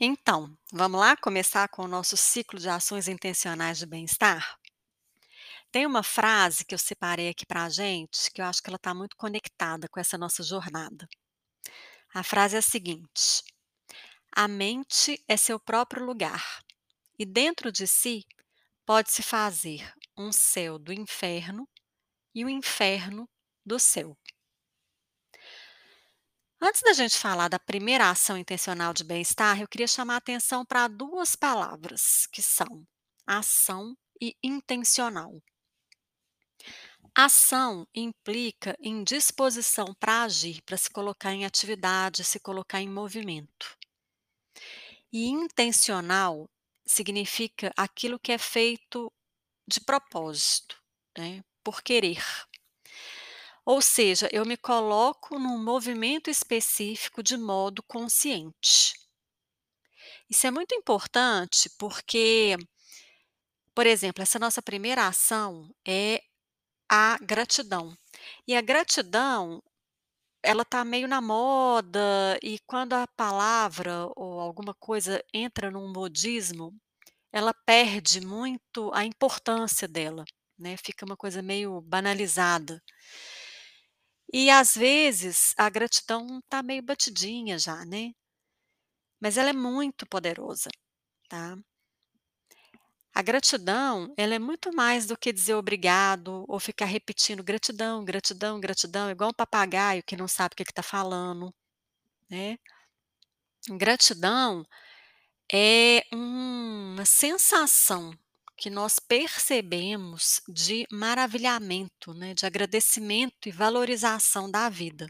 Então, vamos lá começar com o nosso ciclo de ações intencionais de bem-estar? Tem uma frase que eu separei aqui pra gente, que eu acho que ela está muito conectada com essa nossa jornada. A frase é a seguinte: "A mente é seu próprio lugar, e dentro de si pode-se fazer um céu do inferno e um inferno do céu". Antes da gente falar da primeira ação intencional de bem-estar, eu queria chamar a atenção pra 2 palavras, que são ação e intencional. Ação implica em disposição pra agir, pra se colocar em atividade, se colocar em movimento. E intencional significa aquilo que é feito de propósito, né, por querer. Ou seja, eu me coloco num movimento específico de modo consciente. Isso é muito importante, porque por exemplo, essa nossa primeira ação é a gratidão. E a gratidão, ela tá meio na moda, e quando a palavra ou alguma coisa entra num modismo, ela perde muito a importância dela, né, fica uma coisa meio banalizada. E às vezes a gratidão tá meio batidinha já, né. Mas ela é muito poderosa, tá. A gratidão, ela é muito mais do que dizer obrigado ou ficar repetindo gratidão, gratidão, gratidão, igual um papagaio que não sabe o que que tá falando, né. Gratidão é uma sensação que nós percebemos de maravilhamento, né, de agradecimento e valorização da vida.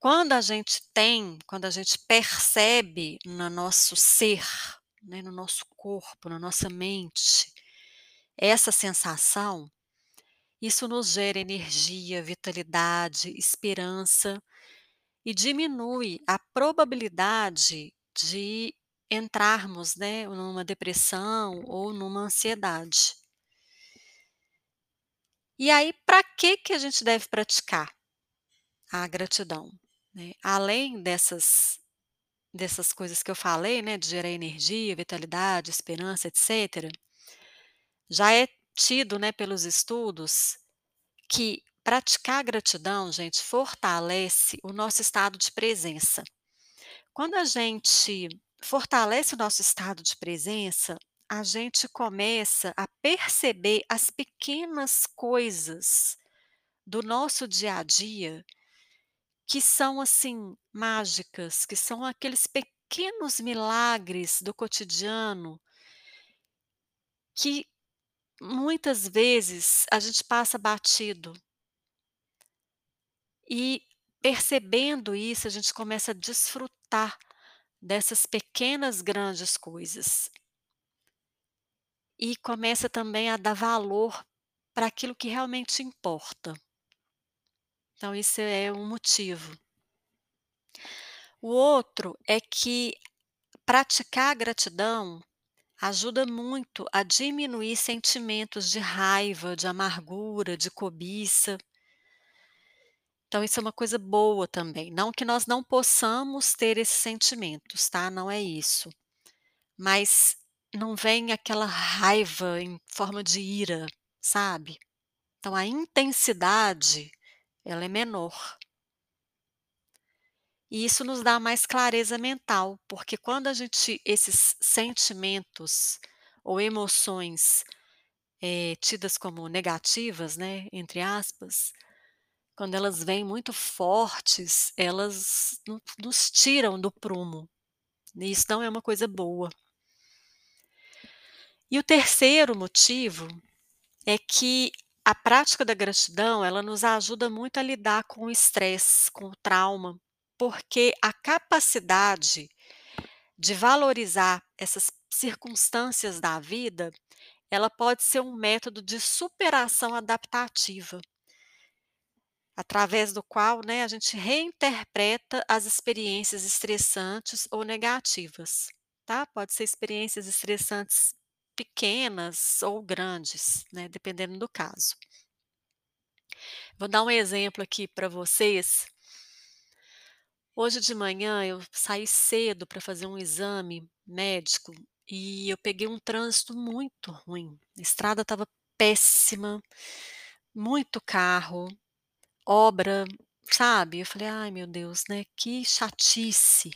Quando a gente tem, quando a gente percebe no nosso ser, né, no nosso corpo, na nossa mente, essa sensação, isso nos gera energia, vitalidade, esperança e diminui a probabilidade de entrarmos, né, numa depressão ou numa ansiedade. E aí, pra que que a gente deve praticar a gratidão, né? Além dessas dessas coisas que eu falei, né, de gerar energia, vitalidade, esperança, etcétera, já é tido, né, pelos estudos, que praticar a gratidão, gente, fortalece o nosso estado de presença. Quando a gente fortalece o nosso estado de presença, a gente começa a perceber as pequenas coisas do nosso dia a dia, que são, assim, mágicas, que são aqueles pequenos milagres do cotidiano que muitas vezes a gente passa batido. E percebendo isso, a gente começa a desfrutar dessas pequenas grandes coisas. E começa também a dar valor pra aquilo que realmente importa. Então esse é um motivo. O outro é que praticar a gratidão ajuda muito a diminuir sentimentos de raiva, de amargura, de cobiça. Então isso é uma coisa boa também, não que nós não possamos ter esses sentimentos, tá, não é isso. Mas não vem aquela raiva em forma de ira, sabe. Então a intensidade, ela é menor. E isso nos dá mais clareza mental, porque quando a gente esses sentimentos ou emoções, eh, tidas como "negativas", né, entre aspas, quando elas vêm muito fortes, elas no nos tiram do prumo, e isso não é uma coisa boa. E o terceiro motivo é que a prática da gratidão, ela nos ajuda muito a lidar com o estresse, com o trauma, porque a capacidade de valorizar essas circunstâncias da vida, ela pode ser um método de superação adaptativa. Através do qual, né, a gente reinterpreta as experiências estressantes ou negativas, tá. Pode ser experiências estressantes pequenas ou grandes, né, dependendo do caso. Vou dar um exemplo aqui pra vocês Hoje de manhã eu saí cedo pra fazer um exame médico, e eu peguei um trânsito muito ruim, a estrada estava péssima, muito carro, obra, sabe, eu falei: "Ai meu Deus, né, que chatice".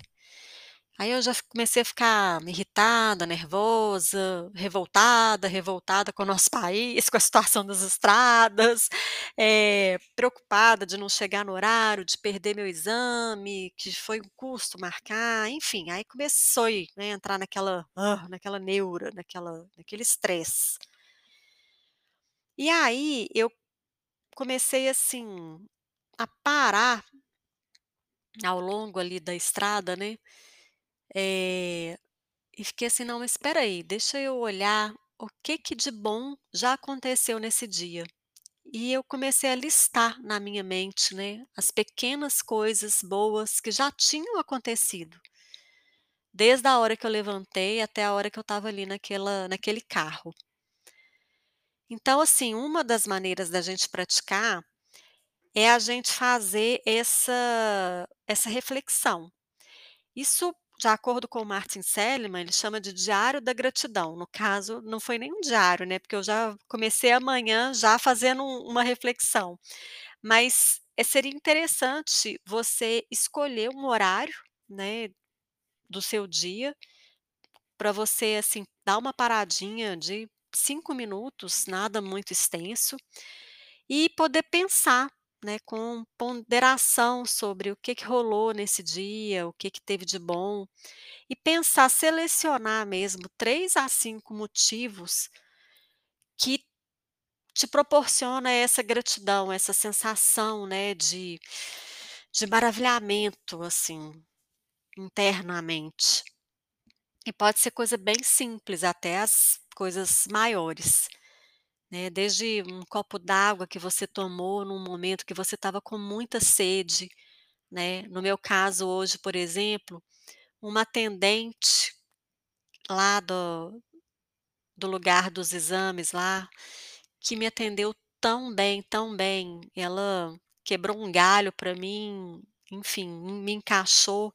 Aí eu já comecei a ficar irritada, nervosa, revoltada, revoltada com o nosso país, com a situação das estradas, eh, preocupada de não chegar no horário, de perder meu exame, que foi um custo marcar, enfim, aí começou né, entrar naquela naquela neura, naquela naquele estresse. E aí eu comecei, assim, a parar ao longo ali da estrada, né, eh, e fiquei assim: "Não, mas espera aí, deixa eu olhar o que que de bom já aconteceu nesse dia". E eu comecei a listar na minha mente, né, as pequenas coisas boas que já tinham acontecido. Desde a hora que eu levantei até a hora que eu estava ali naquela naquele carro. Então, assim, uma das maneiras da gente praticar, é a gente fazer essa essa reflexão. Isso, de acordo com o Martin Seligman, ele chama de diário da gratidão, no caso, não foi nem um diário, né, porque eu já comecei a manhã já fazendo um uma reflexão. Mas, eh, seria interessante você escolher um horário, né, do seu dia, pra você, assim, dar uma paradinha de 5 minutos, nada muito extenso, e poder pensar, né, com ponderação sobre o que que rolou nesse dia, o que que teve de bom, e pensar, selecionar mesmo 3 a 5 motivos que te proporciona essa gratidão, essa sensação, né, de de maravilhamento, assim, internamente. E pode ser coisa bem simples até as coisas maiores, né, desde um copo d'água que você tomou num momento que você estava com muita sede, né, no meu caso hoje, por exemplo, uma atendente lá do do lugar dos exames lá, que me atendeu tão bem, tão bem, ela quebrou um galho pra mim, enfim, me encaixou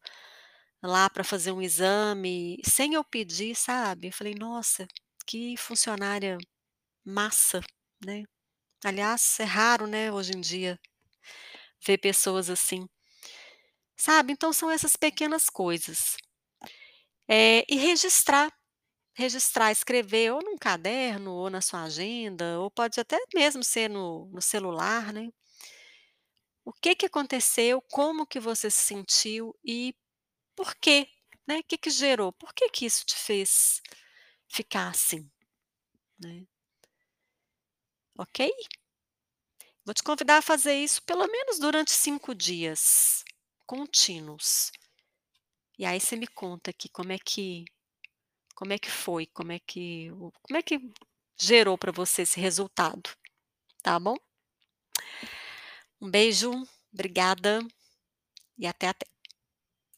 lá pra fazer um exame, sem eu pedir, sabe. Eu falei: "Nossa, que funcionária massa", né. Aliás, é raro, né, hoje em dia, ver pessoas assim. Sabe, então são essas pequenas coisas. Eh, e registrar, registrar, escrever ou num caderno ou na sua agenda, ou pode até mesmo ser no no celular, né. O que que aconteceu, como que você se sentiu e por quê, né, que que gerou, por que que isso te fez ficar assim, né. Ok? Vou te convidar a fazer isso pelo menos durante 5 dias, contínuos. E aí você me conta aqui como é que como é que foi, como é que o como é que gerou pra você esse resultado, tá bom? Um beijo, obrigada, e até até.